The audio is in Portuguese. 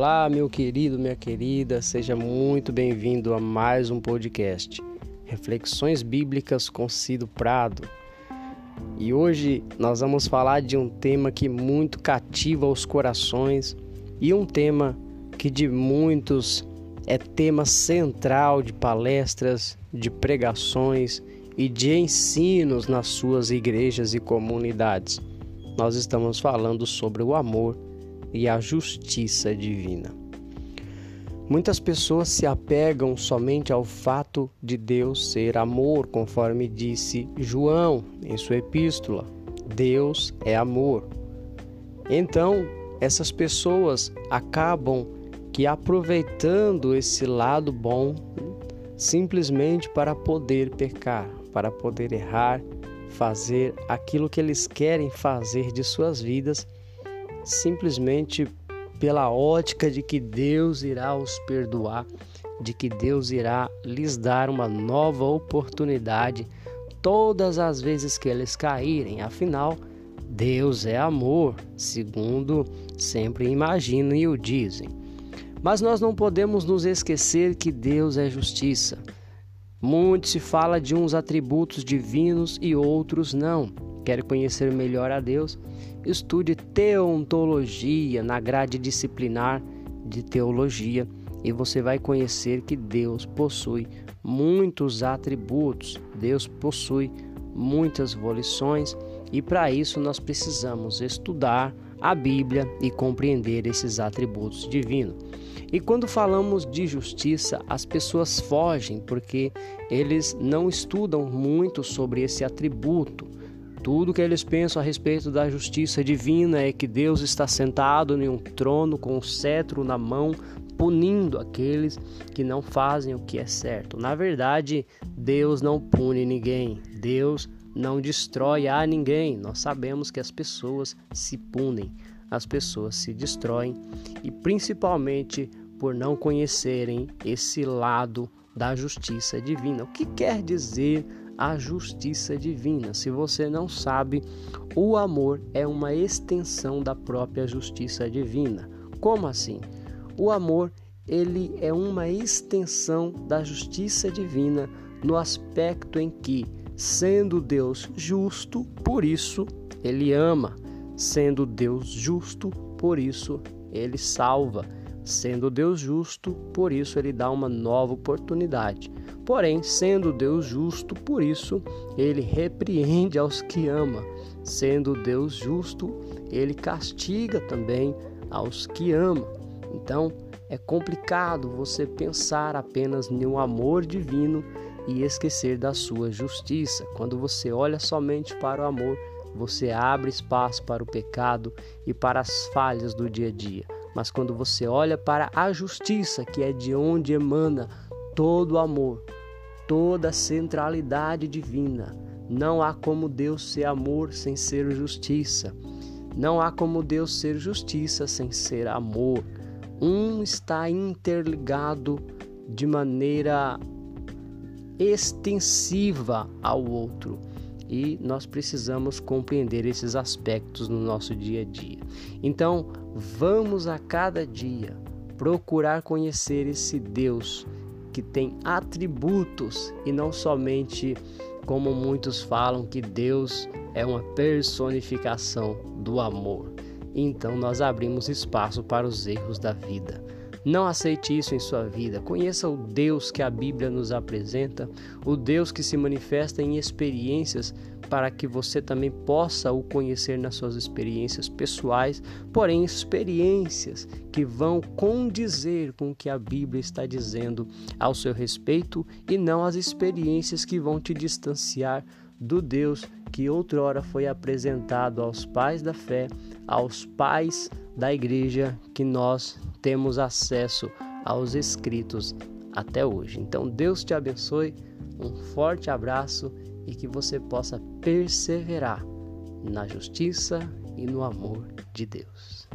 Olá, meu querido, minha querida, seja muito bem-vindo a mais um podcast, Reflexões Bíblicas com Cido Prado. E hoje nós vamos falar de um tema que muito cativa os corações e um tema que de muitos é tema central de palestras, de pregações e de ensinos nas suas igrejas e comunidades. Nós estamos falando sobre o amor e a justiça divina. Muitas pessoas se apegam somente ao fato de Deus ser amor, conforme disse João em sua epístola. Deus é amor. Então, essas pessoas acabam que aproveitando esse lado bom simplesmente para poder pecar, para poder errar, fazer aquilo que eles querem fazer de suas vidas simplesmente pela ótica de que Deus irá os perdoar, de que Deus irá lhes dar uma nova oportunidade todas as vezes que eles caírem. Afinal, Deus é amor, segundo sempre imaginam e o dizem. Mas nós não podemos nos esquecer que Deus é justiça. Muito se fala de uns atributos divinos e outros não. Quer conhecer melhor a Deus? Estude teontologia na grade disciplinar de teologia e você vai conhecer que Deus possui muitos atributos, Deus possui muitas volições e para isso nós precisamos estudar a Bíblia e compreender esses atributos divinos. E quando falamos de justiça, as pessoas fogem porque eles não estudam muito sobre esse atributo. Tudo que eles pensam a respeito da justiça divina é que Deus está sentado em um trono com um cetro na mão, punindo aqueles que não fazem o que é certo. Na verdade, Deus não pune ninguém. Deus não destrói a ninguém. Nós sabemos que as pessoas se punem, as pessoas se destroem e principalmente por não conhecerem esse lado da justiça divina. O que quer dizer a justiça divina. Se você não sabe, o amor é uma extensão da própria justiça divina. Como assim? O amor, ele é uma extensão da justiça divina no aspecto em que, sendo Deus justo, por isso ele ama. Sendo Deus justo, por isso ele salva. Sendo Deus justo, por isso ele dá uma nova oportunidade. Porém, sendo Deus justo, por isso ele repreende aos que ama. Sendo Deus justo, ele castiga também aos que ama. Então, é complicado você pensar apenas no amor divino e esquecer da sua justiça. Quando você olha somente para o amor, você abre espaço para o pecado e para as falhas do dia a dia. Mas quando você olha para a justiça, que é de onde emana todo o amor, toda a centralidade divina. Não há como Deus ser amor sem ser justiça. Não há como Deus ser justiça sem ser amor. Um está interligado de maneira extensiva ao outro e nós precisamos compreender esses aspectos no nosso dia a dia. Então, vamos a cada dia procurar conhecer esse Deus que tem atributos e não somente como muitos falam que Deus é uma personificação do amor. Então nós abrimos espaço para os erros da vida. Não aceite isso em sua vida. Conheça o Deus que a Bíblia nos apresenta, o Deus que se manifesta em experiências para que você também possa o conhecer nas suas experiências pessoais, porém experiências que vão condizer com o que a Bíblia está dizendo ao seu respeito e não as experiências que vão te distanciar do Deus que outrora foi apresentado aos pais da fé, aos pais da igreja que nós temos acesso aos escritos até hoje. Então Deus te abençoe, um forte abraço e que você possa perseverar na justiça e no amor de Deus.